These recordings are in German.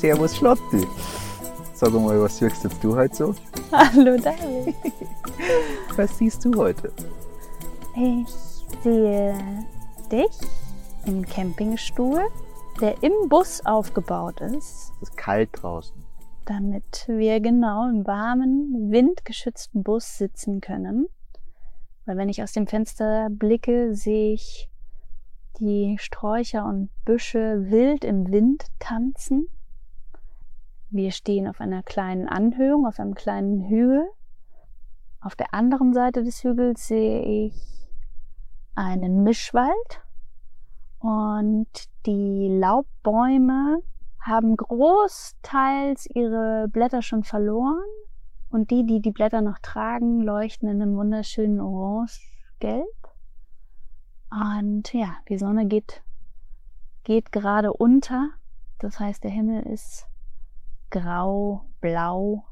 Servus Schlotti. Sag mal, was siehst jetzt du heute so? Hallo David. Was siehst du heute? Ich sehe dich im Campingstuhl, der im Bus aufgebaut ist, Es ist kalt draußen. damit wir genau im warmen, windgeschützten Bus sitzen können. Weil wenn ich aus dem Fenster blicke, sehe ich die Sträucher und Büsche wild im Wind tanzen. Wir stehen auf einer kleinen Anhöhung, auf einem kleinen Hügel. Auf der anderen Seite des Hügels sehe ich einen Mischwald und die Laubbäume haben großteils ihre Blätter schon verloren und die, die die Blätter noch tragen, leuchten in einem wunderschönen Orange-Gelb. Und ja, die Sonne geht, geht gerade unter. Das heißt, der Himmel ist grau, blau.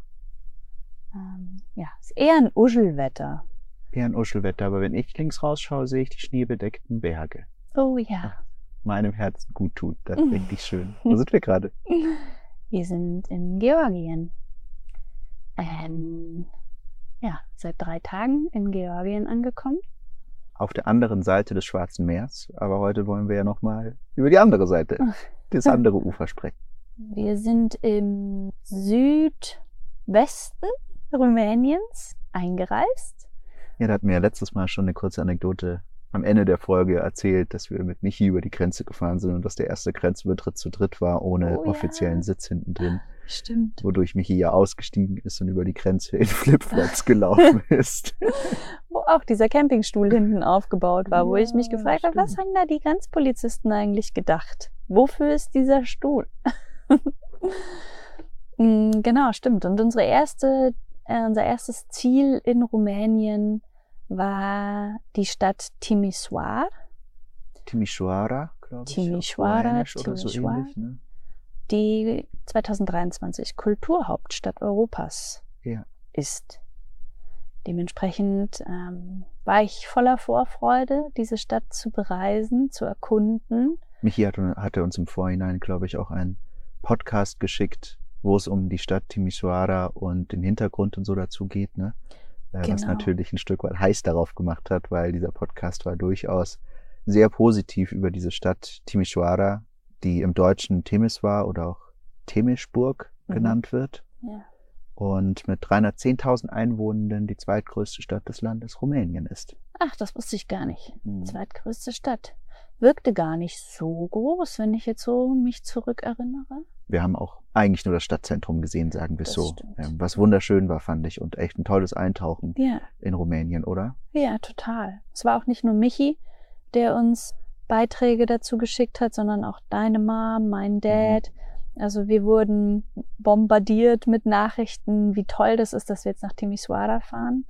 Ähm, ja, ist eher ein Uschelwetter. Eher ein Uschelwetter, aber wenn ich links rausschaue, sehe ich die schneebedeckten Berge. Oh ja. Meinem Herzen gut tut. Das Mhm. richtig schön. Wo sind wir gerade? Wir sind in Georgien. Ähm, ja, seit drei Tagen in Georgien angekommen. Auf der anderen Seite des Schwarzen Meers. Aber heute wollen wir ja nochmal über die andere Seite, das andere Ufer sprechen. Wir sind im Südwesten Rumäniens eingereist. Ja, da hatten wir ja letztes Mal schon eine kurze Anekdote am Ende der Folge erzählt, dass wir mit Michi über die Grenze gefahren sind und dass der erste Grenzübertritt zu dritt war, ohne Oh ja. offiziellen Sitz hinten drin, Stimmt. wodurch Michi ja ausgestiegen ist und über die Grenze in Flipflops gelaufen ist. Wo auch dieser Campingstuhl hinten aufgebaut war, wo ich mich Ja, gefragt habe, was haben da die Grenzpolizisten eigentlich gedacht? Wofür ist dieser Stuhl? Mm, genau, stimmt. Und unsere erste, äh, unser erstes Ziel in Rumänien war die Stadt Timisoara. Timișoara, glaube ich. Rumänisch oder so ähnlich. Ne? die 2023 Kulturhauptstadt Europas Ja. ist. Dementsprechend ähm, war ich voller Vorfreude, diese Stadt zu bereisen, zu erkunden. Michi hatte, hatte uns im Vorhinein, glaube ich, auch einen Podcast geschickt, wo es um die Stadt Timișoara und den Hintergrund und so dazu geht, ne? Äh, Was Genau. natürlich ein Stück weit heiß darauf gemacht hat, weil dieser Podcast war durchaus sehr positiv über diese Stadt Timișoara, die im Deutschen Temeswar oder auch Temesburg Mhm. genannt wird Ja. und mit 310.000 Einwohnenden die zweitgrößte Stadt des Landes Rumänien ist. Ach, das wusste ich gar nicht. Mhm. Zweitgrößte Stadt. Wirkte gar nicht so groß, wenn ich jetzt so mich zurückerinnere. Wir haben auch eigentlich nur das Stadtzentrum gesehen, sagen wir Das so. stimmt. Ähm, Was wunderschön war, fand ich, und echt ein tolles Eintauchen Ja, in Rumänien, oder? ja, total. Es war auch nicht nur Michi, der uns Beiträge dazu geschickt hat, sondern auch deine Mom, mein Dad. Also wir wurden bombardiert mit Nachrichten, wie toll das ist, dass wir jetzt nach Timisoara fahren,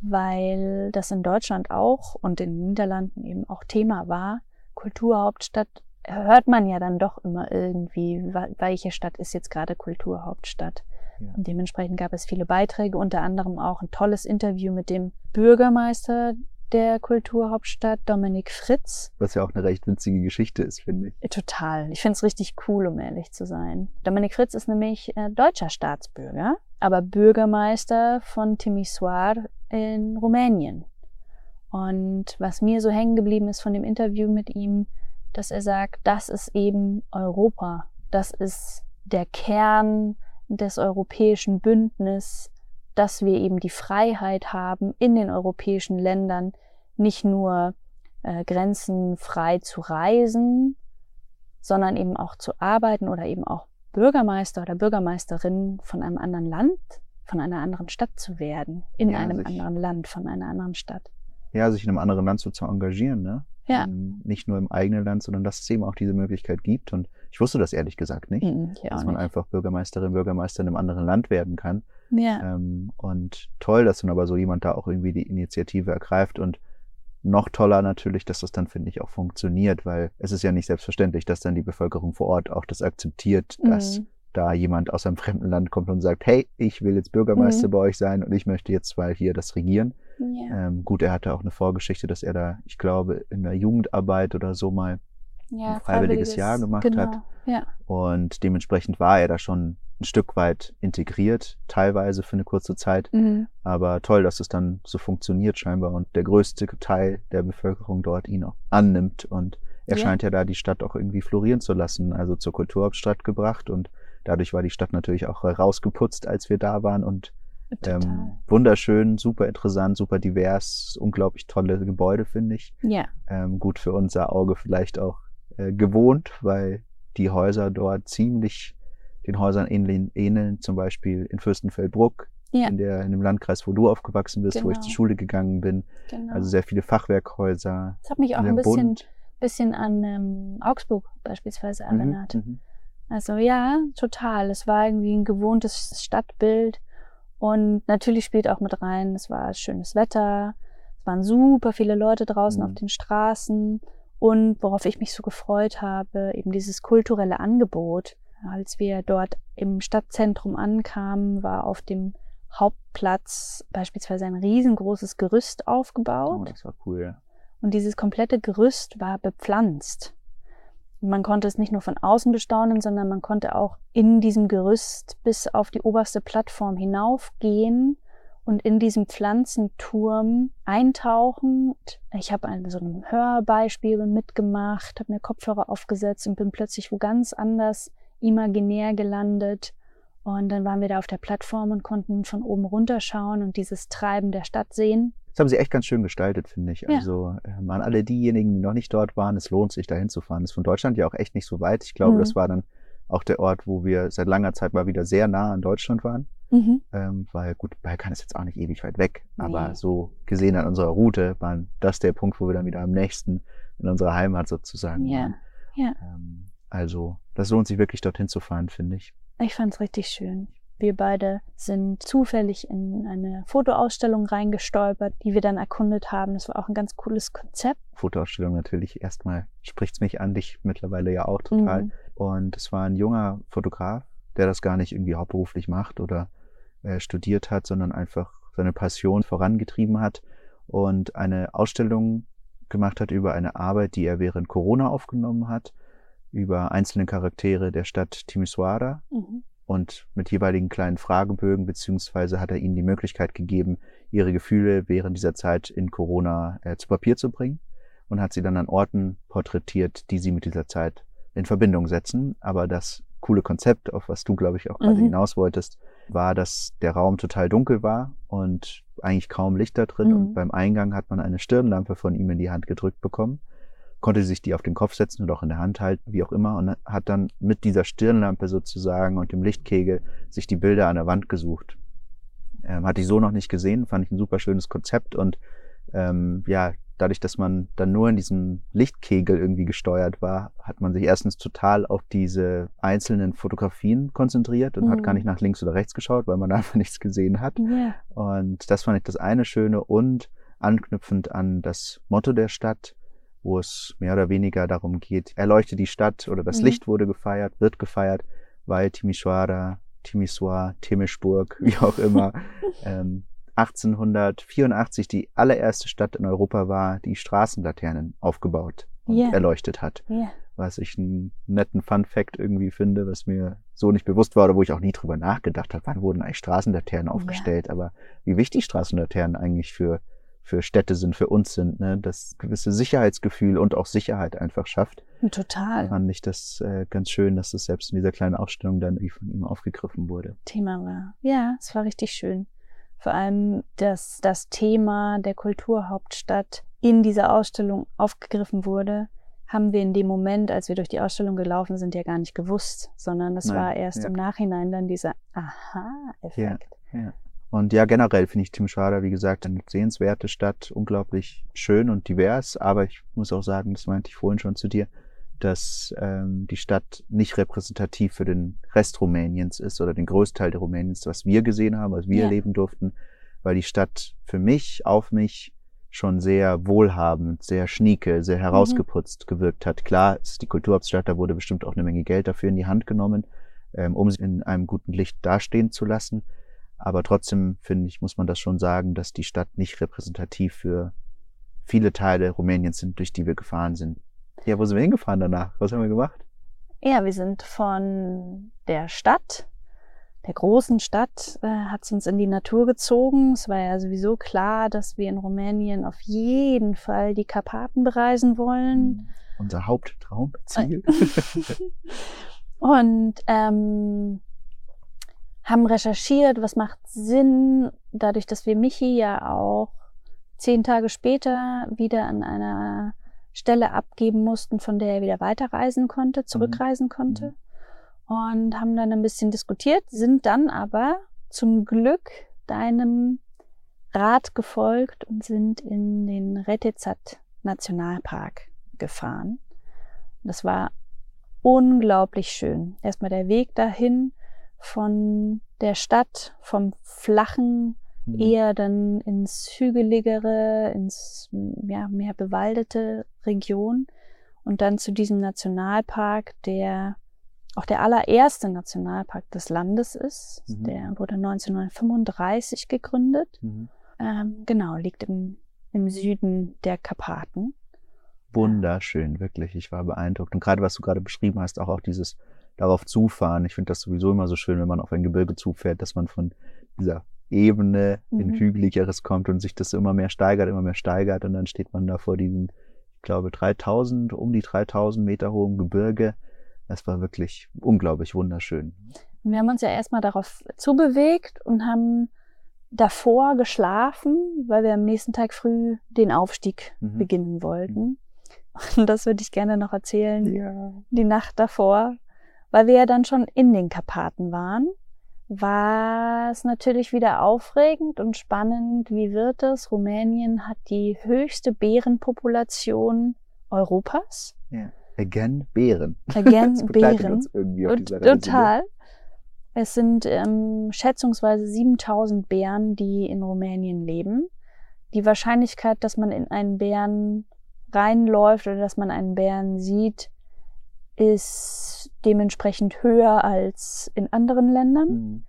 weil das in Deutschland auch und in den Niederlanden eben auch Thema war. Kulturhauptstadt hört man ja dann doch immer irgendwie, welche Stadt ist jetzt gerade Kulturhauptstadt. Ja. Und dementsprechend gab es viele Beiträge, unter anderem auch ein tolles Interview mit dem Bürgermeister der Kulturhauptstadt, Dominik Fritz. Was ja auch eine recht witzige Geschichte ist, finde ich. Äh, Total. Ich finde es richtig cool, um ehrlich zu sein. Dominik Fritz ist nämlich äh, deutscher Staatsbürger, aber Bürgermeister von Timisoara in Rumänien. Und was mir so hängen geblieben ist von dem Interview mit ihm, dass er sagt, das ist eben Europa. Das ist der Kern des europäischen Bündnisses, dass wir eben die Freiheit haben, in den europäischen Ländern nicht nur äh, grenzenfrei zu reisen, sondern eben auch zu arbeiten oder eben auch Bürgermeister oder Bürgermeisterin von einem anderen Land, von einer anderen Stadt zu werden, in Ja, einem sich- anderen Land, von einer anderen Stadt. Ja, sich in einem anderen Land so zu engagieren, ne? Ja. Ähm, Nicht nur im eigenen Land, sondern dass es eben auch diese Möglichkeit gibt. Und ich wusste das ehrlich gesagt nicht, Mhm, dass man nicht. einfach Bürgermeisterin, Bürgermeister in einem anderen Land werden kann. Ja, Ähm, und toll, dass dann aber so jemand da auch irgendwie die Initiative ergreift und noch toller natürlich, dass das dann, finde ich, auch funktioniert, weil es ist ja nicht selbstverständlich, dass dann die Bevölkerung vor Ort auch das akzeptiert, dass Mhm. Da jemand aus einem fremden Land kommt und sagt, hey, ich will jetzt Bürgermeister Mhm. bei euch sein und ich möchte jetzt mal hier das regieren. ja, Ähm, gut, er hatte auch eine Vorgeschichte, dass er da, ich glaube, in der Jugendarbeit oder so mal ja, ein freiwilliges Jahr gemacht genau. hat. Ja. Und dementsprechend war er da schon ein Stück weit integriert, teilweise für eine kurze Zeit. Mhm. Aber toll, dass es dann so funktioniert scheinbar und der größte Teil der Bevölkerung dort ihn auch annimmt. Und er Ja. scheint ja da die Stadt auch irgendwie florieren zu lassen, also zur Kulturhauptstadt gebracht. Und dadurch war die Stadt natürlich auch rausgeputzt, als wir da waren. Und ähm, wunderschön, super interessant, super divers, unglaublich tolle Gebäude, finde ich. ja. Ähm, gut für unser Auge vielleicht auch äh, gewohnt, weil die Häuser dort ziemlich den Häusern ähneln, ähneln zum Beispiel in Fürstenfeldbruck, Ja. in, der, in dem Landkreis, wo du aufgewachsen bist, wo ich Genau. zur Schule gegangen bin. Genau. Also sehr viele Fachwerkhäuser. das hat mich auch ein bisschen, bisschen an ähm, Augsburg beispielsweise Mhm, erinnert. mhm. Also ja, total. Es war irgendwie ein gewohntes Stadtbild. Und natürlich spielt auch mit rein, es war schönes Wetter, es waren super viele Leute draußen Mhm. auf den Straßen und worauf ich mich so gefreut habe, eben dieses kulturelle Angebot. Als wir dort im Stadtzentrum ankamen, war auf dem Hauptplatz beispielsweise ein riesengroßes Gerüst Oh, aufgebaut. das war cool. Und dieses komplette Gerüst war bepflanzt. Man konnte es nicht nur von außen bestaunen, sondern man konnte auch in diesem Gerüst bis auf die oberste Plattform hinaufgehen und in diesem Pflanzenturm eintauchen. Ich habe an so einem Hörbeispiel mitgemacht, habe mir Kopfhörer aufgesetzt und bin plötzlich wo ganz anders imaginär gelandet. Und dann waren wir da auf der Plattform und konnten von oben runterschauen und dieses Treiben der Stadt sehen. Das haben sie echt ganz schön gestaltet, finde ich. Ja. Also ähm, an alle diejenigen, die noch nicht dort waren, es lohnt sich, da hinzufahren. Das ist von Deutschland ja auch echt nicht so weit. Ich glaube, Mhm. das war dann auch der Ort, wo wir seit langer Zeit mal wieder sehr nah an Deutschland waren. Mhm. Ähm, weil gut, Balkan ist jetzt auch nicht ewig weit weg, aber Nee. so gesehen an unserer Route war das der Punkt, wo wir dann wieder am nächsten in unserer Heimat sozusagen Ja, waren. ja. Ähm, also das lohnt sich wirklich dorthin zu fahren, finde ich. Ich fand's richtig schön. Wir beide sind zufällig in eine Fotoausstellung reingestolpert, die wir dann erkundet haben. Das war auch ein ganz cooles Konzept. Fotoausstellung natürlich erstmal spricht's mich an, dich mittlerweile ja auch total. Mhm. Und es war ein junger Fotograf, der das gar nicht irgendwie hauptberuflich macht oder äh, studiert hat, sondern einfach seine Passion vorangetrieben hat und eine Ausstellung gemacht hat über eine Arbeit, die er während Corona aufgenommen hat, über einzelne Charaktere der Stadt Timisoara Mhm. Und mit jeweiligen kleinen Fragebögen, beziehungsweise hat er ihnen die Möglichkeit gegeben, ihre Gefühle während dieser Zeit in Corona äh, zu Papier zu bringen und hat sie dann an Orten porträtiert, die sie mit dieser Zeit in Verbindung setzen. Aber das coole Konzept, auf was du, glaube ich, auch gerade Mhm. hinaus wolltest, war, dass der Raum total dunkel war und eigentlich kaum Licht da drin. Mhm. Und beim Eingang hat man eine Stirnlampe von ihm in die Hand gedrückt bekommen konnte sich die auf den Kopf setzen oder auch in der Hand halten, wie auch immer, und hat dann mit dieser Stirnlampe sozusagen und dem Lichtkegel sich die Bilder an der Wand gesucht. Ähm, hatte ich so noch nicht gesehen, fand ich ein super schönes Konzept und ähm, ja, dadurch, dass man dann nur in diesem Lichtkegel irgendwie gesteuert war, hat man sich erstens total auf diese einzelnen Fotografien konzentriert und Mhm. hat gar nicht nach links oder rechts geschaut, weil man einfach nichts gesehen hat. Ja. Und das fand ich das eine Schöne und anknüpfend an das Motto der Stadt, wo es mehr oder weniger darum geht, erleuchte die Stadt oder das Mhm. Licht wurde gefeiert, wird gefeiert, weil Timisoara, Timisoara, Timișburg, wie auch immer, ähm, 1884 die allererste Stadt in Europa war, die Straßenlaternen aufgebaut und Ja. erleuchtet hat. Ja. Was ich einen netten Fun Fact irgendwie finde, was mir so nicht bewusst war oder wo ich auch nie drüber nachgedacht habe, wann wurden eigentlich Straßenlaternen aufgestellt, aber wie wichtig Straßenlaternen eigentlich für, für Städte sind, für uns sind, ne? das gewisse Sicherheitsgefühl und auch Sicherheit einfach schafft. Total. Fand ich das äh, ganz schön, dass das selbst in dieser kleinen Ausstellung dann irgendwie von ihm aufgegriffen wurde. Thema war. Ja, es war richtig schön. Vor allem, dass das Thema der Kulturhauptstadt in dieser Ausstellung aufgegriffen wurde, haben wir in dem Moment, als wir durch die Ausstellung gelaufen sind, ja gar nicht gewusst, sondern das Nein, war erst ja. im Nachhinein dann dieser Aha-Effekt. Und ja, generell finde ich Timisoara, wie gesagt, eine sehenswerte Stadt, unglaublich schön und divers, aber ich muss auch sagen, das meinte ich vorhin schon zu dir, dass ähm, die Stadt nicht repräsentativ für den Rest Rumäniens ist oder den Großteil der Rumäniens, was wir gesehen haben, was wir Ja. erleben durften, weil die Stadt für mich, auf mich schon sehr wohlhabend, sehr schnieke, sehr herausgeputzt gewirkt hat. Klar, ist die Kulturhauptstadt, da wurde bestimmt auch eine Menge Geld dafür in die Hand genommen, ähm, um sie in einem guten Licht dastehen zu lassen. Aber trotzdem, finde ich, muss man das schon sagen, dass die Stadt nicht repräsentativ für viele Teile Rumäniens sind, durch die wir gefahren sind. Ja, wo sind wir hingefahren danach? Was haben wir gemacht? Ja, wir sind von der Stadt, der großen Stadt, äh, hat es uns in die Natur gezogen. Es war ja sowieso klar, dass wir in Rumänien auf jeden Fall die Karpaten bereisen wollen. Unser Haupttraumziel. Und ähm, haben recherchiert, was macht Sinn, dadurch, dass wir Michi ja auch zehn Tage später wieder an einer Stelle abgeben mussten, von der er wieder weiterreisen konnte, zurückreisen konnte. Und haben dann ein bisschen diskutiert, sind dann aber zum Glück deinem Rat gefolgt und sind in den Retezat Nationalpark gefahren. Das war unglaublich schön. Erstmal der Weg dahin von der Stadt, vom flachen, mhm. eher dann ins hügeligere, ins ja, mehr bewaldete Region und dann zu diesem Nationalpark, der auch der allererste Nationalpark des Landes ist. Mhm. Der wurde 1935 gegründet. Mhm. Ähm, genau, liegt im, im Süden der Karpaten. Wunderschön, wirklich. Ich war beeindruckt. Und gerade was du gerade beschrieben hast, auch, auch dieses darauf zufahren. Ich finde das sowieso immer so schön, wenn man auf ein Gebirge zufährt, dass man von dieser Ebene mhm. in Hügeligeres kommt und sich das immer mehr steigert, immer mehr steigert und dann steht man da vor diesem, ich glaube, 3000, um die 3000 Meter hohen Gebirge. Das war wirklich unglaublich wunderschön. Wir haben uns ja erstmal darauf zubewegt und haben davor geschlafen, weil wir am nächsten Tag früh den Aufstieg mhm. beginnen wollten. Mhm. Und das würde ich gerne noch erzählen. Ja. Die Nacht davor weil wir ja dann schon in den Karpaten waren, war es natürlich wieder aufregend und spannend. Wie wird es? Rumänien hat die höchste Bärenpopulation Europas. Ja. Again Bären. Again das Bären. Uns irgendwie auf dieser Total. Es sind ähm, schätzungsweise 7000 Bären, die in Rumänien leben. Die Wahrscheinlichkeit, dass man in einen Bären reinläuft oder dass man einen Bären sieht, ist dementsprechend höher als in anderen Ländern. Mhm.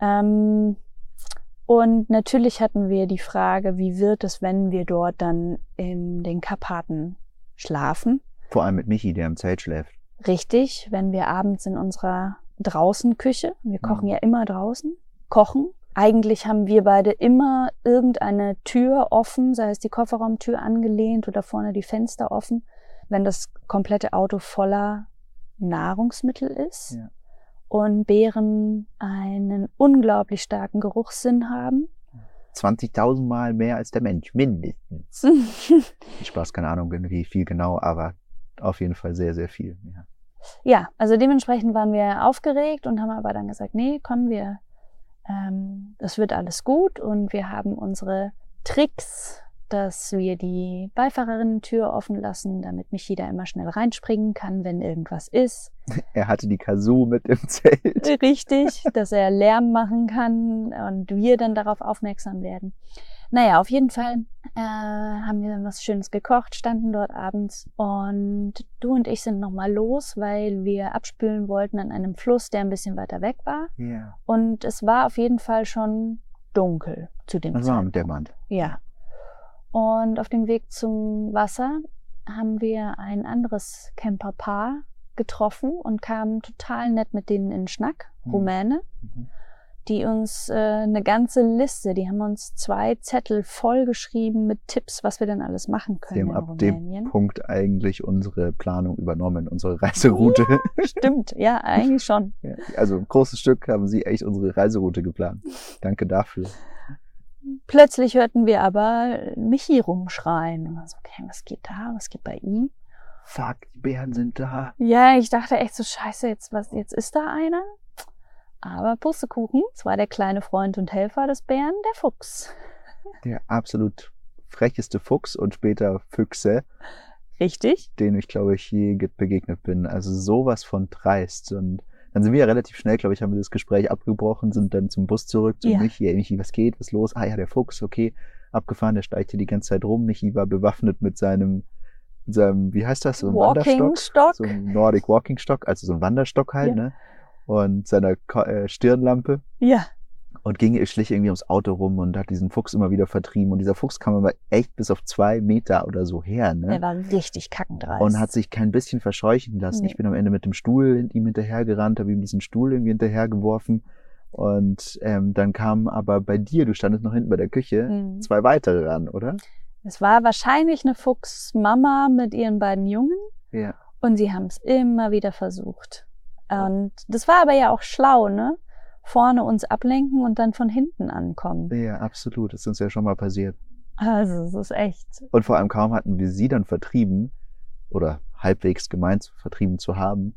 Ähm, und natürlich hatten wir die Frage, wie wird es, wenn wir dort dann in den Karpaten schlafen? Vor allem mit Michi, der im Zelt schläft. Richtig, wenn wir abends in unserer Draußenküche, wir kochen mhm. ja immer draußen, kochen. Eigentlich haben wir beide immer irgendeine Tür offen, sei es die Kofferraumtür angelehnt oder vorne die Fenster offen, wenn das komplette Auto voller Nahrungsmittel ist ja. und Beeren einen unglaublich starken Geruchssinn haben. 20.000 Mal mehr als der Mensch, mindestens. Spaß, keine Ahnung, wie viel genau, aber auf jeden Fall sehr, sehr viel. Ja. ja, also dementsprechend waren wir aufgeregt und haben aber dann gesagt, nee, kommen wir, ähm, das wird alles gut und wir haben unsere Tricks dass wir die Beifahrerinnen-Tür offen lassen, damit mich jeder immer schnell reinspringen kann, wenn irgendwas ist. Er hatte die Kazoo mit im Zelt. Richtig, dass er Lärm machen kann und wir dann darauf aufmerksam werden. Naja, auf jeden Fall äh, haben wir dann was Schönes gekocht, standen dort abends und du und ich sind nochmal los, weil wir abspülen wollten an einem Fluss, der ein bisschen weiter weg war. Ja. Und es war auf jeden Fall schon dunkel zu dem Zeitpunkt. Es war dämmernd. Ja. Und auf dem Weg zum Wasser haben wir ein anderes Camperpaar getroffen und kamen total nett mit denen in Schnack, mhm. Rumäne, mhm. die uns äh, eine ganze Liste, die haben uns zwei Zettel vollgeschrieben mit Tipps, was wir denn alles machen können. Sie haben ab Rumänien. dem Punkt eigentlich unsere Planung übernommen, unsere Reiseroute. Ja, stimmt, ja, eigentlich schon. Ja, also ein großes Stück haben Sie echt unsere Reiseroute geplant. Danke dafür. Plötzlich hörten wir aber Michi rumschreien. Und so, okay, was geht da? Was geht bei ihm? Fuck, die Bären sind da. Ja, ich dachte echt so, scheiße, jetzt, was, jetzt ist da einer. Aber Pustekuchen, es war der kleine Freund und Helfer des Bären, der Fuchs. Der absolut frecheste Fuchs und später Füchse. Richtig. Den ich, glaube ich, je begegnet bin. Also sowas von dreist und dann sind wir ja relativ schnell, glaube ich, haben wir das Gespräch abgebrochen, sind dann zum Bus zurück zu ja. Michi. Michi, was geht, was los? Ah ja, der Fuchs, okay, abgefahren, der steigt hier die ganze Zeit rum. Michi war bewaffnet mit seinem, mit seinem wie heißt das? So ein Walking Stock. So ein Nordic Walking Stock, also so ein Wanderstock halt, ja. ne? Und seiner äh, Stirnlampe. Ja. Und ging, schlich irgendwie ums Auto rum und hat diesen Fuchs immer wieder vertrieben. Und dieser Fuchs kam aber echt bis auf zwei Meter oder so her. Ne? Der war richtig kackendreist. Und hat sich kein bisschen verscheuchen lassen. Nee. Ich bin am Ende mit dem Stuhl ihm hinterhergerannt, habe ihm diesen Stuhl irgendwie hinterhergeworfen. Und ähm, dann kamen aber bei dir, du standest noch hinten bei der Küche, Mhm. zwei weitere ran, oder? Es war wahrscheinlich eine Fuchsmama mit ihren beiden Jungen Ja. und sie haben es immer wieder versucht. Und das war aber ja auch schlau, ne? Vorne uns ablenken und dann von hinten ankommen. Ja, absolut. Das ist uns ja schon mal passiert. Also, es ist echt. Und vor allem kaum hatten wir sie dann vertrieben oder halbwegs gemeint vertrieben zu haben,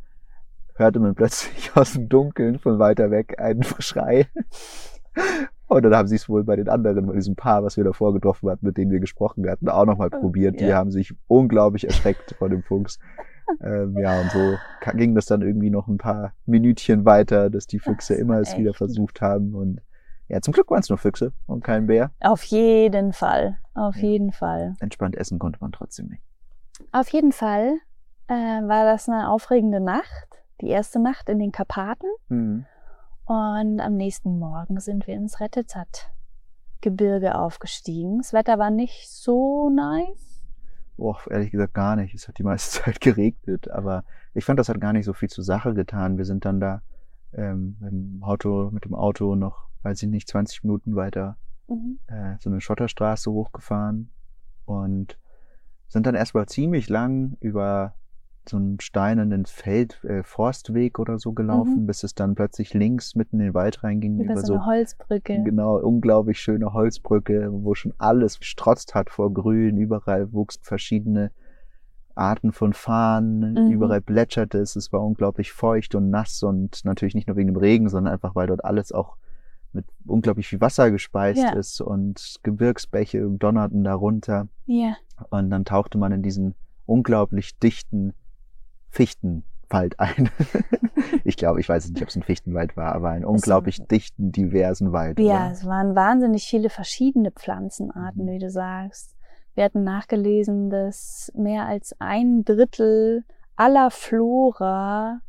hörte man plötzlich aus dem Dunkeln von weiter weg einen Schrei. Und dann haben sie es wohl bei den anderen, bei diesem Paar, was wir davor getroffen hatten, mit denen wir gesprochen hatten, auch nochmal Oh, probiert. Die ja. haben sich unglaublich erschreckt vor dem Fuchs. Ähm, ja, und so ging das dann irgendwie noch ein paar Minütchen weiter, dass die Füchse Das immer es wieder versucht haben. Und ja, zum Glück waren es nur Füchse und kein Bär. Auf jeden Fall. Auf Ja. jeden Fall. Entspannt essen konnte man trotzdem nicht. Auf jeden Fall äh, war das eine aufregende Nacht. Die erste Nacht in den Karpaten. Mhm. Und am nächsten Morgen sind wir ins Rettezat-Gebirge aufgestiegen. Das Wetter war nicht so nice. Boah, ehrlich gesagt gar nicht. Es hat die meiste Zeit geregnet, aber ich fand, das hat gar nicht so viel zur Sache getan. Wir sind dann da ähm, mit dem Auto, mit dem Auto noch, weiß ich nicht, 20 Minuten weiter Mhm. äh, so eine Schotterstraße hochgefahren und sind dann erstmal ziemlich lang über so einen steinernen Feld, äh, Forstweg oder so gelaufen, bis es dann plötzlich links mitten in den Wald reinging Über über so eine Holzbrücke. Genau, unglaublich schöne Holzbrücke, wo schon alles gestrotzt hat vor Grün. Überall wuchsen verschiedene Arten von Farnen, Mhm. überall plätscherte es. Es war unglaublich feucht und nass und natürlich nicht nur wegen dem Regen, sondern einfach, weil dort alles auch mit unglaublich viel Wasser gespeist Ja. ist und Gebirgsbäche donnerten darunter. Ja. Und dann tauchte man in diesen unglaublich dichten Fichtenwald ein. ich glaube, ich weiß nicht, ob es ein Fichtenwald war, aber einen unglaublich dichten, diversen Wald. Ja, oder? es waren wahnsinnig viele verschiedene Pflanzenarten, Mhm. wie du sagst. Wir hatten nachgelesen, dass mehr als ein Drittel aller Flora,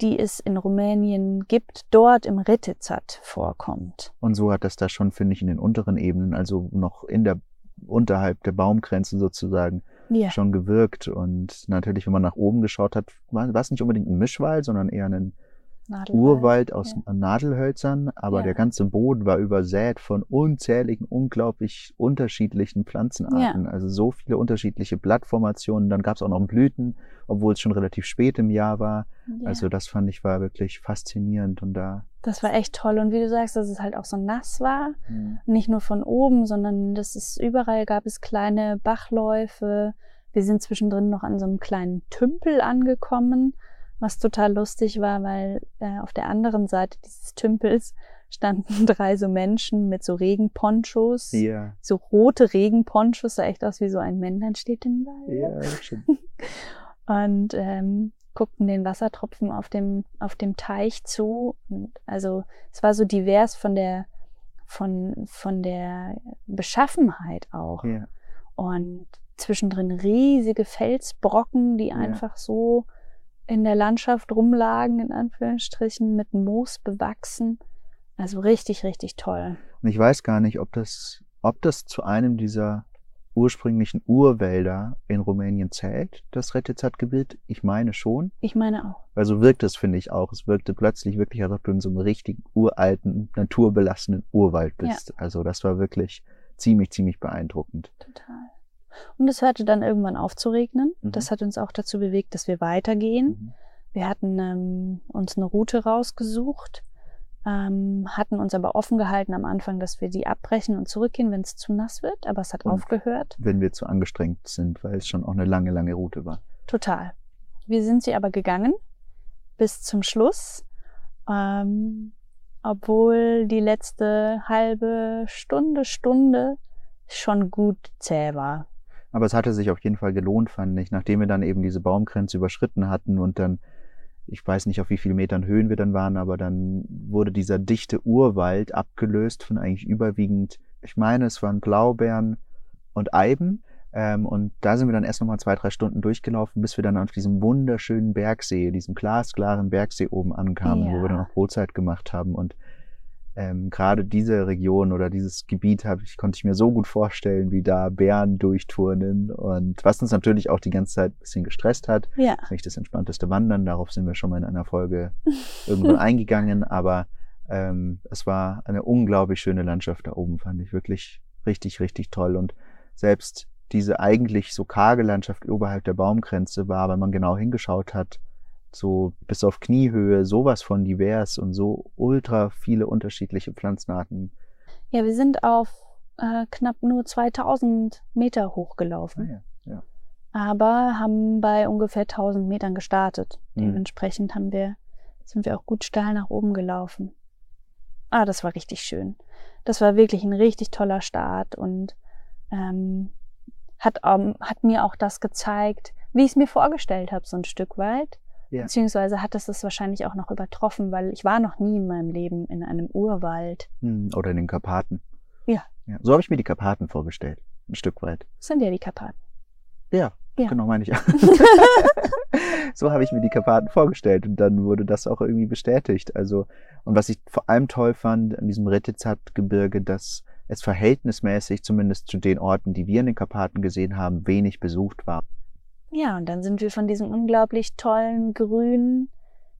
die es in Rumänien gibt, dort im Rettezat vorkommt. Und so hat das da schon, finde ich, in den unteren Ebenen, also noch in der, unterhalb der Baumgrenze sozusagen, Ja. schon gewirkt. Und natürlich, wenn man nach oben geschaut hat, war, war es nicht unbedingt ein Mischwald, sondern eher ein Nadelwald. Urwald aus ja. Nadelhölzern, aber Ja. der ganze Boden war übersät von unzähligen, unglaublich unterschiedlichen Pflanzenarten. Also so viele unterschiedliche Blattformationen. Dann gab es auch noch Blüten, obwohl es schon relativ spät im Jahr war. Ja. Also das fand ich war wirklich faszinierend und da. das war echt toll. Und wie du sagst, dass es halt auch so nass war. Nicht nur von oben, sondern das ist überall gab es kleine Bachläufe. Wir sind zwischendrin noch an so einem kleinen Tümpel angekommen, was total lustig war, weil äh, auf der anderen Seite dieses Tümpels standen drei so Menschen mit so Regenponchos, Ja, so rote Regenponchos, sah echt aus wie so ein Männlein steht im Wald. ja, schon. und ähm, guckten den Wassertropfen auf dem, auf dem Teich zu. Und also es war so divers von der, von, von der Beschaffenheit auch. ja. Und zwischendrin riesige Felsbrocken, die einfach so in der Landschaft rumlagen, in Anführungsstrichen, mit Moos bewachsen. Also richtig, richtig toll. Und ich weiß gar nicht, ob das, ob das zu einem dieser ursprünglichen Urwälder in Rumänien zählt, das Rettezat-Gebiet. Ich meine schon. Ich meine auch. Weil so wirkt es, finde ich auch. Es wirkte plötzlich wirklich, als ob du in so einem richtigen, uralten, naturbelassenen Urwald Ja. bist. Also das war wirklich ziemlich, ziemlich beeindruckend. Total. Und es hörte dann irgendwann auf zu regnen. Mhm. Das hat uns auch dazu bewegt, dass wir weitergehen. Mhm. Wir hatten ähm, uns eine Route rausgesucht, ähm, hatten uns aber offen gehalten am Anfang, dass wir die abbrechen und zurückgehen, wenn es zu nass wird. Aber es hat Und- aufgehört. Wenn wir zu angestrengt sind, weil es schon auch eine lange, lange Route war. Total. Wir sind sie aber gegangen bis zum Schluss, ähm, obwohl die letzte halbe Stunde, Stunde schon gut zäh war. Aber es hatte sich auf jeden Fall gelohnt, fand ich, nachdem wir dann eben diese Baumgrenze überschritten hatten und dann, ich weiß nicht, auf wie viel Metern Höhen wir dann waren, aber dann wurde dieser dichte Urwald abgelöst von eigentlich überwiegend, ich meine, es waren Blaubeeren und Eiben. Ähm, und da sind wir dann erst nochmal zwei, drei Stunden durchgelaufen, bis wir dann auf diesem wunderschönen Bergsee, diesem glasklaren Bergsee oben ankamen, wo wir Ja. dann auch Brotzeit gemacht haben. Und ähm, gerade diese Region oder dieses Gebiet habe ich, konnte ich mir so gut vorstellen, wie da Bären durchturnen und was uns natürlich auch die ganze Zeit ein bisschen gestresst hat. Ja. Nicht das entspannteste Wandern, darauf sind wir schon mal in einer Folge irgendwann eingegangen, aber ähm, es war eine unglaublich schöne Landschaft da oben, fand ich wirklich richtig, richtig toll und selbst diese eigentlich so karge Landschaft oberhalb der Baumgrenze war, wenn man genau hingeschaut hat, so bis auf Kniehöhe sowas von divers und so ultra viele unterschiedliche Pflanzenarten. Ja, wir sind auf äh, knapp nur 2000 Meter hochgelaufen. Ah, ja, ja. Aber haben bei ungefähr 1000 Metern gestartet. Mhm. Dementsprechend haben wir, sind wir auch gut steil nach oben gelaufen. Ah, das war richtig schön. Das war wirklich ein richtig toller Start und ähm, hat, ähm, hat mir auch das gezeigt, wie ich es mir vorgestellt habe, so ein Stück weit. Ja. Beziehungsweise hat es das wahrscheinlich auch noch übertroffen, weil ich war noch nie in meinem Leben in einem Urwald. Hm, Oder in den Karpaten. Ja. ja. So habe ich mir die Karpaten vorgestellt, ein Stück weit. Das sind ja die Karpaten. Ja, Ja. genau meine ich. so habe ich mir die Karpaten vorgestellt und dann wurde das auch irgendwie bestätigt. Also und was ich vor allem toll fand an diesem Retizat-Gebirge, dass es verhältnismäßig, zumindest zu den Orten, die wir in den Karpaten gesehen haben, wenig besucht war. Ja, und dann sind wir von diesem unglaublich tollen grünen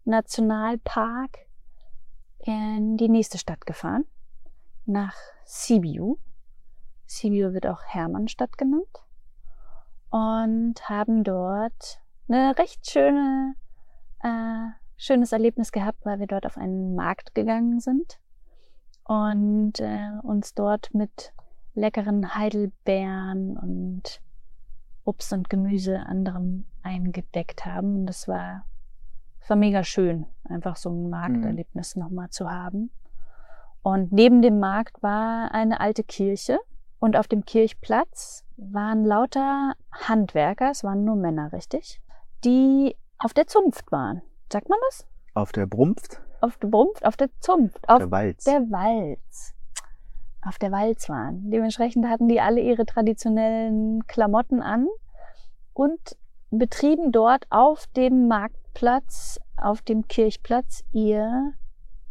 Nationalpark in die nächste Stadt gefahren, nach Sibiu. Sibiu wird auch Hermannstadt genannt. Und haben dort eine recht schöne, äh, schönes Erlebnis gehabt, weil wir dort auf einen Markt gegangen sind und äh, uns dort mit leckeren Heidelbeeren und Obst und Gemüse anderem eingedeckt haben. Und das war, das war mega schön, einfach so ein Markterlebnis nochmal zu haben. Und neben dem Markt war eine alte Kirche und auf dem Kirchplatz waren lauter Handwerker, es waren nur Männer, richtig, die auf der Zunft waren. Sagt man das? Auf der Brumpft, Auf der Brunft, auf der Zunft, auf der Walz. der Walz. Auf der Walz waren. Dementsprechend hatten die alle ihre traditionellen Klamotten an und betrieben dort auf dem Marktplatz, auf dem Kirchplatz ihr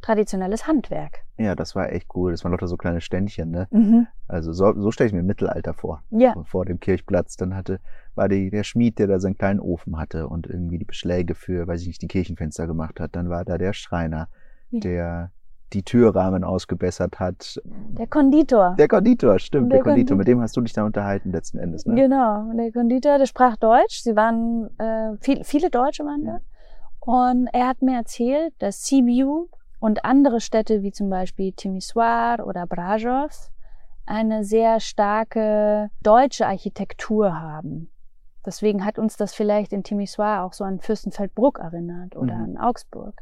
traditionelles Handwerk. ja, das war echt cool. Das waren lauter so kleine Ständchen, ne? Mhm. Also so, so stelle ich mir Mittelalter vor. Ja, vor dem Kirchplatz. Dann hatte, war die, der Schmied, der da seinen kleinen Ofen hatte und irgendwie die Beschläge für, weiß ich nicht, die Kirchenfenster gemacht hat. Dann war da der Schreiner, Ja. der die Türrahmen ausgebessert hat. der Konditor. Der Konditor, stimmt, Der der, Konditor. Konditor. Mit dem hast du dich dann unterhalten letzten Endes, ne? Genau, der Konditor, der sprach Deutsch. Sie waren, äh, viel, viele Deutsche waren Ja. da. Und er hat mir erzählt, dass Sibiu und andere Städte wie zum Beispiel Timisoara oder Brajov eine sehr starke deutsche Architektur haben. Deswegen hat uns das vielleicht in Timisoara auch so an Fürstenfeldbruck erinnert oder Mhm. an Augsburg.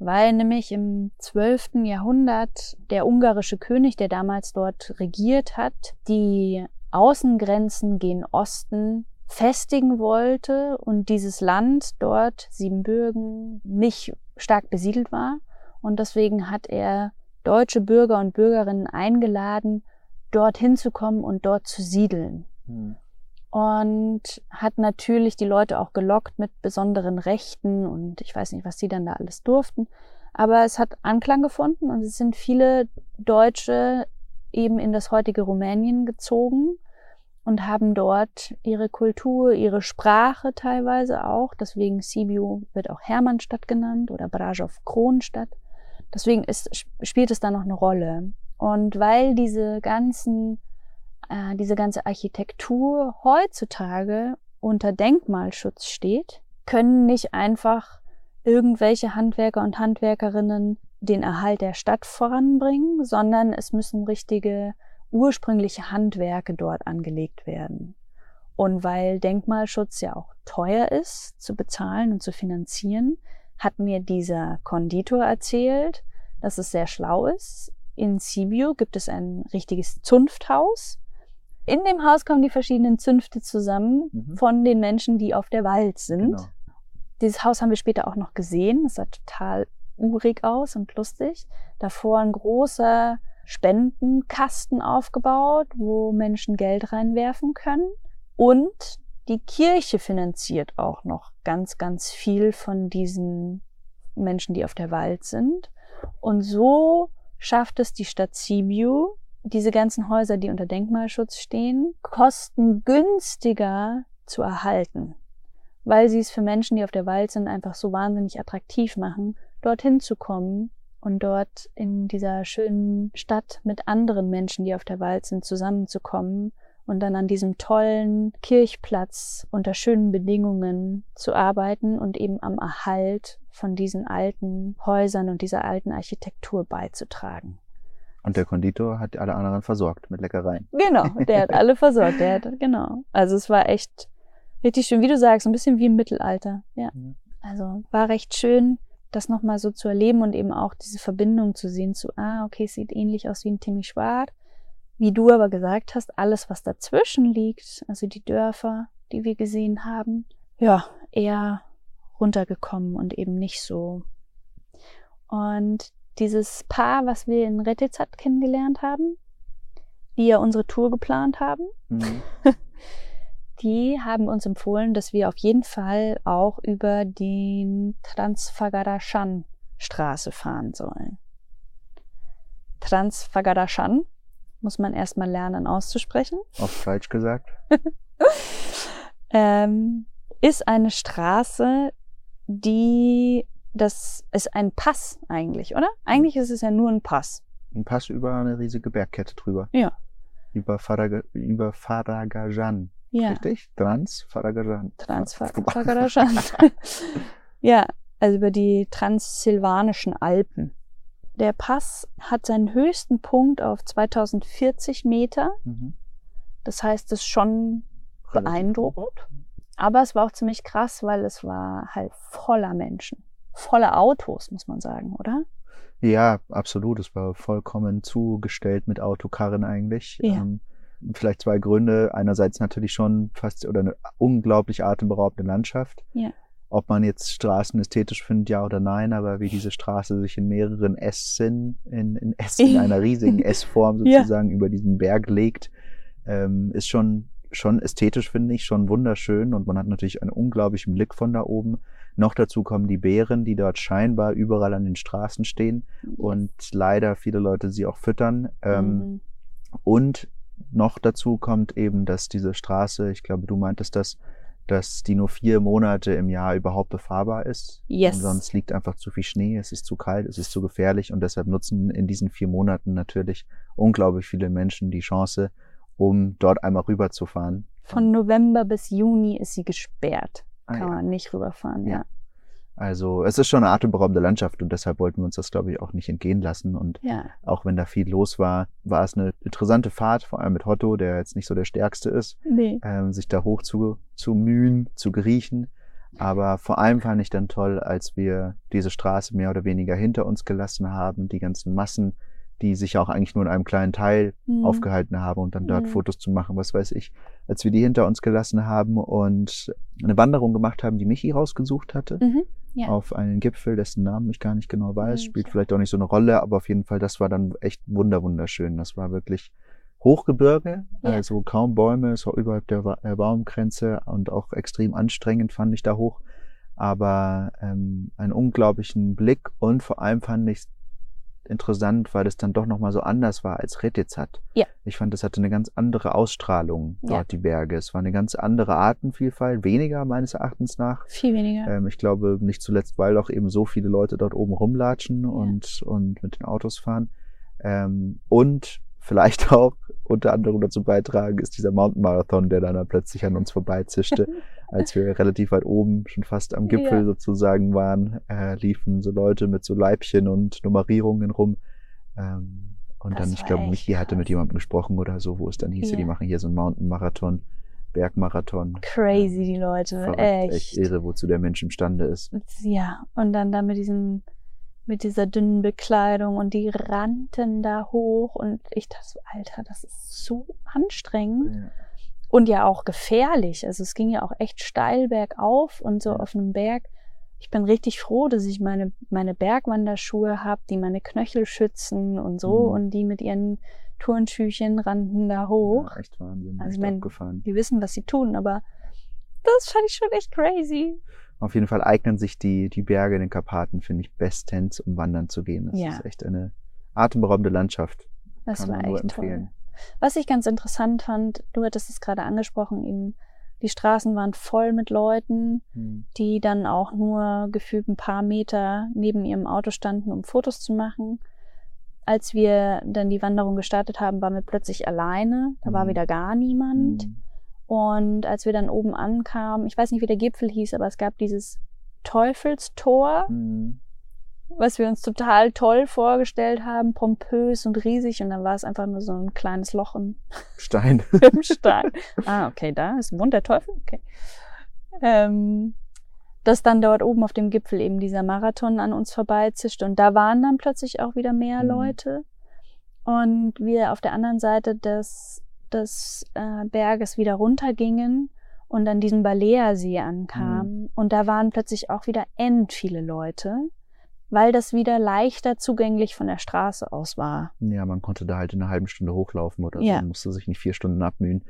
Weil nämlich im 12. Jahrhundert der ungarische König, der damals dort regiert hat, die Außengrenzen gen Osten festigen wollte und dieses Land dort, Siebenbürgen, nicht stark besiedelt war. Und deswegen hat er deutsche Bürger und Bürgerinnen eingeladen, dorthin zu kommen und dort zu siedeln Hm. Und hat natürlich die Leute auch gelockt mit besonderen Rechten und ich weiß nicht, was die dann da alles durften. Aber es hat Anklang gefunden und es sind viele Deutsche eben in das heutige Rumänien gezogen und haben dort ihre Kultur, ihre Sprache teilweise auch. Deswegen Sibiu wird auch Hermannstadt genannt oder Brajov Kronstadt. Deswegen ist, spielt es da noch eine Rolle. Und weil diese ganzen äh, diese ganze Architektur heutzutage unter Denkmalschutz steht, können nicht einfach irgendwelche Handwerker und Handwerkerinnen den Erhalt der Stadt voranbringen, sondern es müssen richtige ursprüngliche Handwerke dort angelegt werden. Und weil Denkmalschutz ja auch teuer ist zu bezahlen und zu finanzieren, hat mir dieser Konditor erzählt, dass es sehr schlau ist. In Sibiu gibt es ein richtiges Zunfthaus. In dem Haus kommen die verschiedenen Zünfte zusammen Mhm. von den Menschen, die auf der Walz sind. Genau. Dieses Haus haben wir später auch noch gesehen. Es sah total urig aus und lustig. Davor ein großer Spendenkasten aufgebaut, wo Menschen Geld reinwerfen können. Und die Kirche finanziert auch noch ganz, ganz viel von diesen Menschen, die auf der Wald sind. Und so schafft es die Stadt Sibiu, diese ganzen Häuser, die unter Denkmalschutz stehen, kostengünstiger zu erhalten, weil sie es für Menschen, die auf der Wald sind, einfach so wahnsinnig attraktiv machen, dorthin zu kommen und dort in dieser schönen Stadt mit anderen Menschen, die auf der Wald sind, zusammenzukommen und dann an diesem tollen Kirchplatz unter schönen Bedingungen zu arbeiten und eben am Erhalt von diesen alten Häusern und dieser alten Architektur beizutragen. Und der Konditor hat alle anderen versorgt mit Leckereien. Genau, der hat alle versorgt. Der hat, genau. Also es war echt richtig schön, wie du sagst, ein bisschen wie im Mittelalter. Ja. Also war recht schön, das nochmal so zu erleben und eben auch diese Verbindung zu sehen zu, ah, okay, es sieht ähnlich aus wie ein Timișoara. Wie du aber gesagt hast, alles, was dazwischen liegt, also die Dörfer, die wir gesehen haben, ja, eher runtergekommen und eben nicht so. Und dieses Paar, was wir in Retezat kennengelernt haben, die ja unsere Tour geplant haben, mhm. die haben uns empfohlen, dass wir auf jeden Fall auch über den Transfagarashan Straße fahren sollen. Transfagarashan muss man erstmal lernen auszusprechen. Oft falsch gesagt. ähm, ist eine Straße, die das ist ein Pass eigentlich, oder? Eigentlich ist es ja nur ein Pass. Ein Pass über eine riesige Bergkette drüber. Ja. Über, Faraga, über Faragajan. Ja. Richtig? Trans Faragajan. Trans Faragajan. ja, also über die transsilvanischen Alpen. Der Pass hat seinen höchsten Punkt auf 2040 Meter. Mhm. Das heißt, es ist schon beeindruckend. Aber es war auch ziemlich krass, weil es war halt voller Menschen. Voller Autos, muss man sagen, oder? Ja, absolut. Es war vollkommen zugestellt mit Autokarren eigentlich. Ja. Ähm, vielleicht zwei Gründe. Einerseits natürlich schon fast oder eine unglaublich atemberaubende Landschaft. Ja. Ob man jetzt Straßen ästhetisch findet, ja oder nein, aber wie diese Straße sich in mehreren S-Sinn, in, in, S, in einer riesigen S-Form sozusagen ja. über diesen Berg legt, ähm, ist schon, schon ästhetisch, finde ich, schon wunderschön und man hat natürlich einen unglaublichen Blick von da oben. Noch dazu kommen die Bären, die dort scheinbar überall an den Straßen stehen und leider viele Leute sie auch füttern. Ähm, mhm. Und noch dazu kommt eben, dass diese Straße, ich glaube, du meintest das, dass die nur vier Monate im Jahr überhaupt befahrbar ist. Yes. Und sonst liegt einfach zu viel Schnee, es ist zu kalt, es ist zu gefährlich und deshalb nutzen in diesen vier Monaten natürlich unglaublich viele Menschen die Chance, um dort einmal rüberzufahren. Von November bis Juni ist sie gesperrt. Ah, Kann ja. man nicht rüberfahren, ja. ja. Also es ist schon eine atemberaubende Landschaft und deshalb wollten wir uns das, glaube ich, auch nicht entgehen lassen. Und ja. auch wenn da viel los war, war es eine interessante Fahrt, vor allem mit Hotto, der jetzt nicht so der Stärkste ist, nee. ähm, sich da hoch zu, zu mühen, zu griechen. Aber vor allem fand ich dann toll, als wir diese Straße mehr oder weniger hinter uns gelassen haben, die ganzen Massen die sich auch eigentlich nur in einem kleinen Teil mhm. aufgehalten haben und dann dort mhm. Fotos zu machen, was weiß ich. Als wir die hinter uns gelassen haben und eine Wanderung gemacht haben, die Michi rausgesucht hatte, mhm. ja. auf einen Gipfel, dessen Namen ich gar nicht genau weiß, spielt vielleicht auch nicht so eine Rolle, aber auf jeden Fall, das war dann echt wunder wunderschön. Das war wirklich Hochgebirge, ja. also kaum Bäume, es war überhalb der Baumgrenze und auch extrem anstrengend fand ich da hoch aber ähm, einen unglaublichen Blick und vor allem fand ich interessant, weil es dann doch nochmal so anders war als Retezat. Ja. Ich fand, es hatte eine ganz andere Ausstrahlung dort, ja. die Berge. Es war eine ganz andere Artenvielfalt, weniger meines Erachtens nach. Viel weniger. Ähm, ich glaube, nicht zuletzt, weil auch eben so viele Leute dort oben rumlatschen ja. und, und mit den Autos fahren. Ähm, und vielleicht auch unter anderem dazu beitragen, ist dieser Mountain Marathon, der dann, plötzlich an uns vorbeizischte, als wir relativ weit oben, schon fast am Gipfel ja. sozusagen waren, äh, liefen so Leute mit so Leibchen und Nummerierungen rum. Ähm, und das dann, ich glaube, Michi hatte mit jemandem gesprochen oder so, wo es dann hieß, ja. die machen hier so einen Mountain Marathon. Bergmarathon. Crazy, die Leute. Verrückt, echt. echt irre, wozu der Mensch imstande ist. Ja, und dann da mit diesen mit dieser dünnen Bekleidung und die rannten da hoch und ich dachte so, Alter, das ist so anstrengend ja. und ja auch gefährlich. Also es ging ja auch echt steil bergauf und so auf einem Berg. Ich bin richtig froh, dass ich meine, meine Bergwanderschuhe habe, die meine Knöchel schützen und so mhm. und die mit ihren Turnschüchen rannten da hoch. Ja, echt Wahnsinn. Also ich meine, die wissen, was sie tun, aber das fand ich schon echt crazy. Auf jeden Fall eignen sich die, die Berge in den Karpaten, finde ich, bestens, um wandern zu gehen. Das ja. ist echt eine, atemberaubende Landschaft. Das Kann war echt empfehlen. toll. Was ich ganz interessant fand, du hattest es gerade angesprochen, eben die Straßen waren voll mit Leuten, Hm. die dann auch nur gefühlt ein paar Meter neben ihrem Auto standen, um Fotos zu machen. Als wir dann die Wanderung gestartet haben, waren wir plötzlich alleine. Da war Mhm. wieder gar niemand. Hm. Und als wir dann oben ankamen, ich weiß nicht, wie der Gipfel hieß, aber es gab dieses Teufelstor, Hm. was wir uns total toll vorgestellt haben, pompös und riesig. Und dann war es einfach nur so ein kleines Loch im, Stein. im Stein. ah, okay, da ist wohnt der Teufel. Okay. Ähm, dass dann dort oben auf dem Gipfel eben dieser Marathon an uns vorbeizischt. Und da waren dann plötzlich auch wieder mehr Mhm. Leute. Und wir auf der anderen Seite des, des äh, Berges wieder runtergingen und an diesem Balea-See ankamen. Und da waren plötzlich auch wieder end viele Leute, weil das wieder leichter zugänglich von der Straße aus war. Ja, man konnte da halt in einer halben Stunde hochlaufen oder so, Ja. man musste sich nicht vier Stunden abmühen.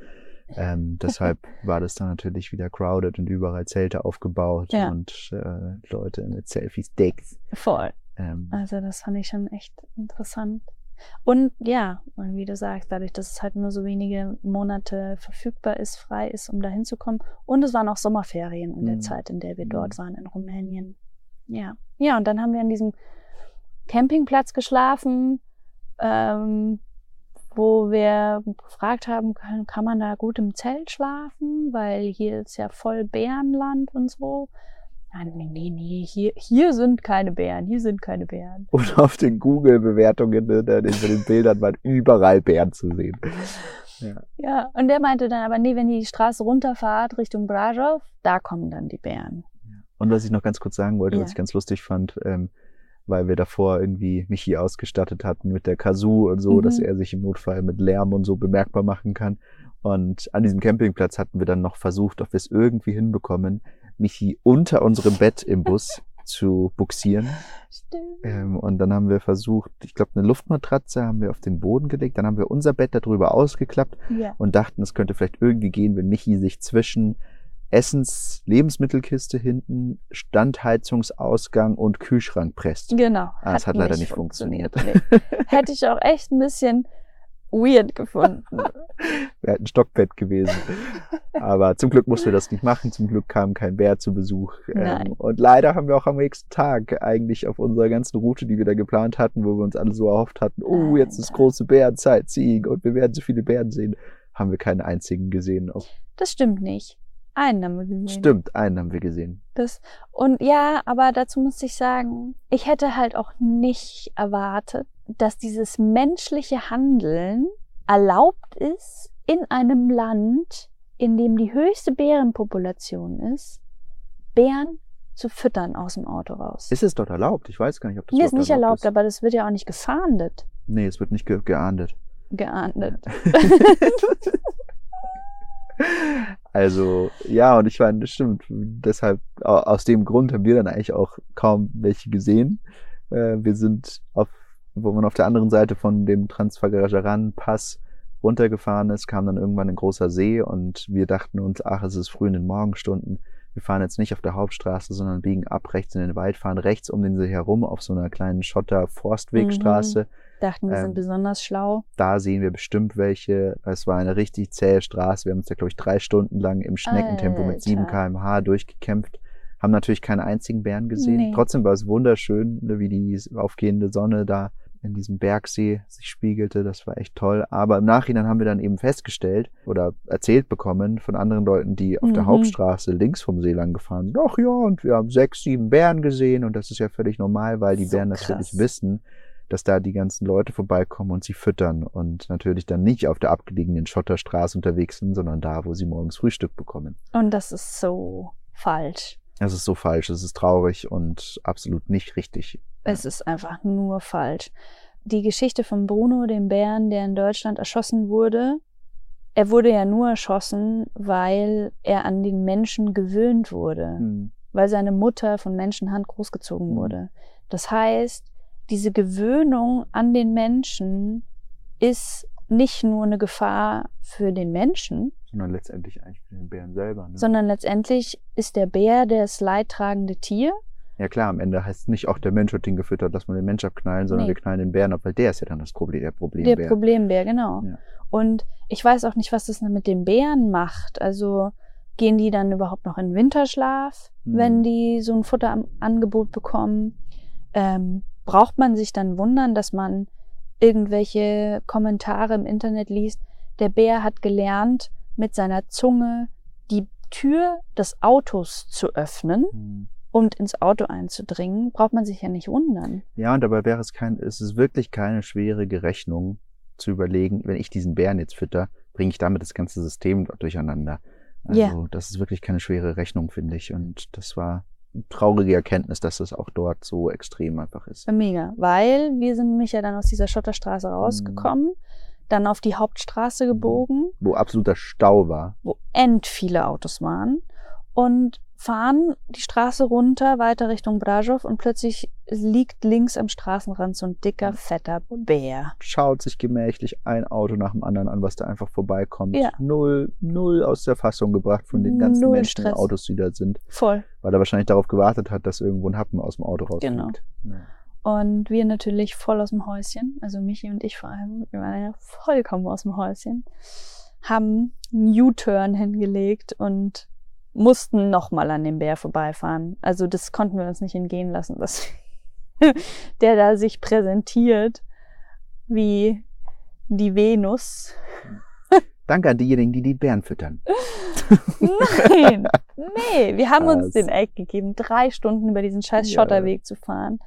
Ähm, deshalb war das dann natürlich wieder crowded und überall Zelte aufgebaut Ja. und äh, Leute mit Selfie-Sticks. Voll. Ähm, Also das fand ich schon echt interessant. Und ja, und wie du sagst, dadurch, dass es halt nur so wenige Monate verfügbar ist, frei ist, um da hinzukommen. Und es waren auch Sommerferien in der Mhm. Zeit, in der wir Mhm. dort waren, in Rumänien. Ja. Ja, und dann haben wir an diesem Campingplatz geschlafen, ähm, wo wir gefragt haben, kann, kann man da gut im Zelt schlafen, weil hier ist ja voll Bärenland und so. Nee, nee, nee, hier, hier sind keine Bären, hier sind keine Bären. und auf den Google-Bewertungen, ne, da in den Bildern waren überall Bären zu sehen. Ja. Ja, und der meinte dann aber, nee, wenn ihr die Straße runterfahrt Richtung Brasov, da kommen dann die Bären. Und was ich noch ganz kurz sagen wollte, Ja. was ich ganz lustig fand, ähm, weil wir davor irgendwie Michi ausgestattet hatten mit der Kazoo und so, Mhm. dass er sich im Notfall mit Lärm und so bemerkbar machen kann. Und an diesem Campingplatz hatten wir dann noch versucht, ob wir es irgendwie hinbekommen, Michi unter unserem Bett im Bus zu buxieren. Stimmt. Ähm, und dann haben wir versucht, ich glaube, eine Luftmatratze haben wir auf den Boden gelegt. Dann haben wir unser Bett darüber ausgeklappt Ja. und dachten, es könnte vielleicht irgendwie gehen, wenn Michi sich zwischen Essens, Lebensmittelkiste hinten, Standheizungsausgang und Kühlschrank presst. Genau. Ah, es hat leider nicht funktioniert. Nee. Hätte ich auch echt ein bisschen weird gefunden. Wäre ein Stockbett gewesen. Aber zum Glück mussten wir das nicht machen. Zum Glück kam kein Bär zu Besuch. Ähm, und leider haben wir auch am nächsten Tag eigentlich auf unserer ganzen Route, die wir da geplant hatten, wo wir uns alle so erhofft hatten, oh, jetzt ist große Bärenzeit, Sightseeing und wir werden so viele Bären sehen, haben wir keinen einzigen gesehen. Das stimmt nicht. Einen haben wir gesehen. Stimmt, einen haben wir gesehen. Das, und ja, aber dazu muss ich sagen, ich hätte halt auch nicht erwartet, dass dieses menschliche Handeln erlaubt ist in einem Land, in dem die höchste Bärenpopulation ist, Bären zu füttern aus dem Auto raus. Ist es dort erlaubt? Ich weiß gar nicht, ob das Mir ist nicht erlaubt, ist. aber das wird ja auch nicht gefahndet. Nee, es wird nicht ge geahndet. Geahndet. Also, ja, und ich meine, das stimmt. Deshalb, au- aus dem Grund haben wir dann eigentlich auch kaum welche gesehen. Äh, wir sind auf, wo man auf der anderen Seite von dem Transfagararan-Pass runtergefahren ist, kam dann irgendwann ein großer See und wir dachten uns, ach, es ist früh in den Morgenstunden. Wir fahren jetzt nicht auf der Hauptstraße, sondern biegen ab rechts in den Wald, fahren rechts um den See herum auf so einer kleinen Schotter-Forstwegstraße. Dachten, wir Ähm, sind besonders schlau. Da sehen wir bestimmt welche. Es war eine richtig zähe Straße. Wir haben uns da, glaube ich, drei Stunden lang im Schneckentempo mit 7 Alter. km/h durchgekämpft. Haben natürlich keine einzigen Bären gesehen. Nee. Trotzdem war es wunderschön, ne, wie die aufgehende Sonne da in diesem Bergsee sich spiegelte. Das war echt toll. Aber im Nachhinein haben wir dann eben festgestellt oder erzählt bekommen von anderen Leuten, die auf der Mhm. Hauptstraße links vom See lang gefahren sind. Ach ja, und wir haben sechs, sieben Bären gesehen und das ist ja völlig normal, weil die So Bären krass. natürlich wissen, dass da die ganzen Leute vorbeikommen und sie füttern und natürlich dann nicht auf der abgelegenen Schotterstraße unterwegs sind, sondern da, wo sie morgens Frühstück bekommen. Und das ist so falsch. Das ist so falsch, es ist traurig und absolut nicht richtig. Es ist einfach nur falsch. Die Geschichte von Bruno, dem Bären, der in Deutschland erschossen wurde, er wurde ja nur erschossen, weil er an den Menschen gewöhnt wurde, Hm. weil seine Mutter von Menschenhand großgezogen Mhm. wurde. Das heißt, diese Gewöhnung an den Menschen ist nicht nur eine Gefahr für den Menschen, Sondern letztendlich eigentlich für den Bären selber. Ne? sondern letztendlich ist der Bär das leidtragende Tier Ja klar, am Ende heißt es nicht, auch der Mensch hat den gefüttert, dass man den Mensch abknallen, sondern Nee. wir knallen den Bären ab, weil der ist ja dann das Problem, der Der Problembär. Problembär, genau. Ja. Und ich weiß auch nicht, was das mit den Bären macht. Also gehen die dann überhaupt noch in Winterschlaf, Hm. wenn die so ein Futterangebot bekommen? Ähm, braucht man sich dann wundern, dass man irgendwelche Kommentare im Internet liest? Der Bär hat gelernt, mit seiner Zunge die Tür des Autos zu öffnen Hm. Und ins Auto einzudringen. Braucht man sich ja nicht wundern. Ja, und dabei wäre es kein, es ist wirklich keine schwierige Rechnung zu überlegen, wenn ich diesen Bären jetzt fütter, bringe ich damit das ganze System durcheinander. Also Ja. das ist wirklich keine schwere Rechnung, finde ich. Und das war eine traurige Erkenntnis, dass es auch dort so extrem einfach ist. Mega, weil wir sind nämlich ja dann aus dieser Schotterstraße rausgekommen, dann auf die Hauptstraße gebogen, Wo absoluter Stau war. wo end viele Autos waren und fahren die Straße runter weiter Richtung Brajow und plötzlich liegt links am Straßenrand so ein dicker, fetter Bär. Schaut sich gemächlich ein Auto nach dem anderen an, was da einfach vorbeikommt. Ja. Null, null aus der Fassung gebracht von den ganzen Null Menschen Stress. Autos, die da sind. Voll. Weil er wahrscheinlich darauf gewartet hat, dass irgendwo ein Happen aus dem Auto rausfliegt. Genau. Ja. Und wir natürlich voll aus dem Häuschen, also Michi und ich vor allem, wir waren ja vollkommen aus dem Häuschen, haben einen U-Turn hingelegt und mussten nochmal an dem Bär vorbeifahren. Also das konnten wir uns nicht entgehen lassen, dass der da sich präsentiert wie die Venus. Danke an diejenigen, die die Bären füttern. Nein, nee, wir haben uns Was? den Eck gegeben, drei Stunden über diesen scheiß Ja. Schotterweg zu fahren.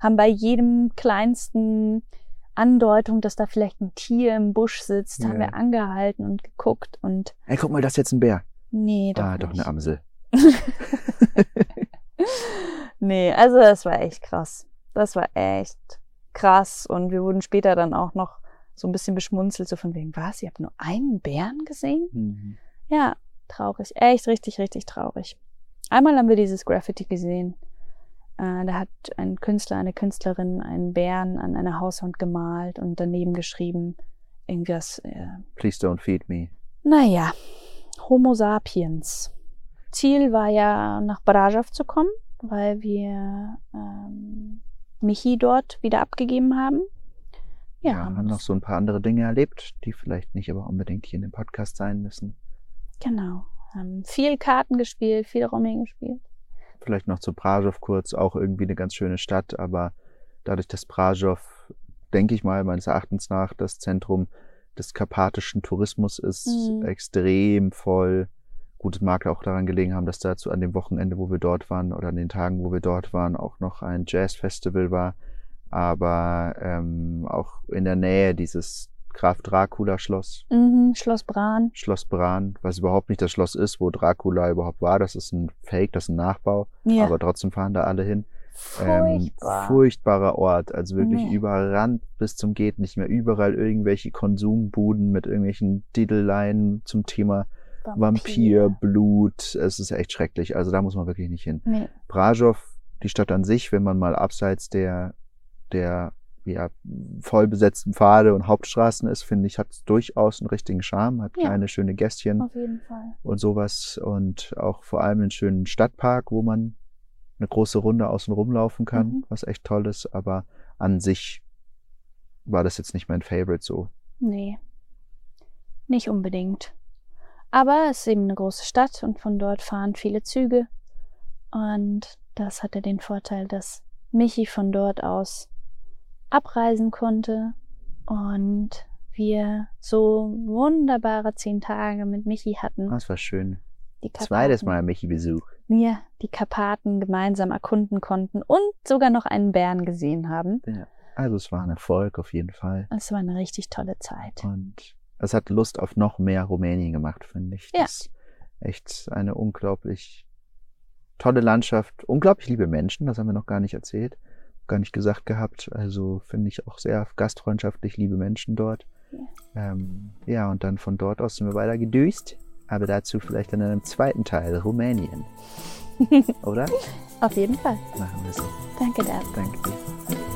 Haben bei jedem kleinsten Andeutung, dass da vielleicht ein Tier im Busch sitzt, haben Ja. wir angehalten und geguckt und Ey, guck mal, das ist jetzt ein Bär. Nee, doch ah, doch nicht. eine Amsel. Nee, also das war echt krass. Das war echt krass und wir wurden später dann auch noch so ein bisschen beschmunzelt, so von wegen, was, ihr habt nur einen Bären gesehen? Mhm. Ja, traurig. Echt richtig, richtig traurig. Einmal haben wir dieses Graffiti gesehen. Äh, da hat ein Künstler, eine Künstlerin einen Bären an einer Hauswand gemalt und daneben geschrieben, irgendwas, äh, Please don't feed me. naja, Homo sapiens. Ziel war ja, nach Brajow zu kommen, weil wir ähm, Michi dort wieder abgegeben haben. Ja, Ja, haben noch so ein paar andere Dinge erlebt, die vielleicht nicht aber unbedingt hier in dem Podcast sein müssen. genau. Haben viel Karten gespielt, viel Romy gespielt. Vielleicht noch zu Brajow kurz, auch irgendwie eine ganz schöne Stadt, aber dadurch, dass Brajow, denke ich mal, meines Erachtens nach das Zentrum des karpatischen Tourismus ist, Mhm. extrem voll. Gut, es mag auch daran gelegen haben, dass dazu an dem Wochenende, wo wir dort waren, oder an den Tagen, wo wir dort waren, auch noch ein Jazzfestival war. Aber ähm, auch in der Nähe dieses Graf Dracula Schloss, Mhm, Schloss Bran. Schloss Bran, was überhaupt nicht das Schloss ist, wo Dracula überhaupt war. Das ist ein Fake, das ist ein Nachbau. Ja. Aber trotzdem fahren da alle hin. Ähm, Furchtbar. furchtbarer Ort, also wirklich Nee. überrannt bis zum geht nicht mehr. Überall irgendwelche Konsumbuden mit irgendwelchen Titelleien zum Thema Vampir, Blut. Es ist echt schrecklich. Also da muss man wirklich nicht hin. Nee. Brajow, die Stadt an sich, wenn man mal abseits der, der ja, voll besetzten Pfade und Hauptstraßen ist, finde ich, hat es durchaus einen richtigen Charme, hat Ja. kleine schöne Gästchen Auf jeden Fall. und sowas und auch vor allem einen schönen Stadtpark, wo man eine große Runde außen rumlaufen kann, Mhm. was echt toll ist, aber an sich war das jetzt nicht mein Favorite so. Nee. Nicht unbedingt. Aber es ist eben eine große Stadt und von dort fahren viele Züge. Und das hatte den Vorteil, dass Michi von dort aus abreisen konnte und wir so wunderbare zehn Tage mit Michi hatten. Das war schön. Zweites Mal Michi-Besuch. Ja, die Karpaten gemeinsam erkunden konnten und sogar noch einen Bären gesehen haben. Ja. Also es war ein Erfolg auf jeden Fall. Es war eine richtig tolle Zeit. Und es hat Lust auf noch mehr Rumänien gemacht, finde ich. Ja. Das ist echt eine unglaublich tolle Landschaft, unglaublich liebe Menschen, das haben wir noch gar nicht erzählt, gar nicht gesagt gehabt. Also finde ich auch sehr gastfreundschaftlich liebe Menschen dort. Ja. Ähm, ja, und dann von dort aus sind wir weiter gedüst, aber dazu vielleicht in einem zweiten Teil, Rumänien. Oder? Auf jeden Fall. Machen wir so. Danke, Dad. Danke dir.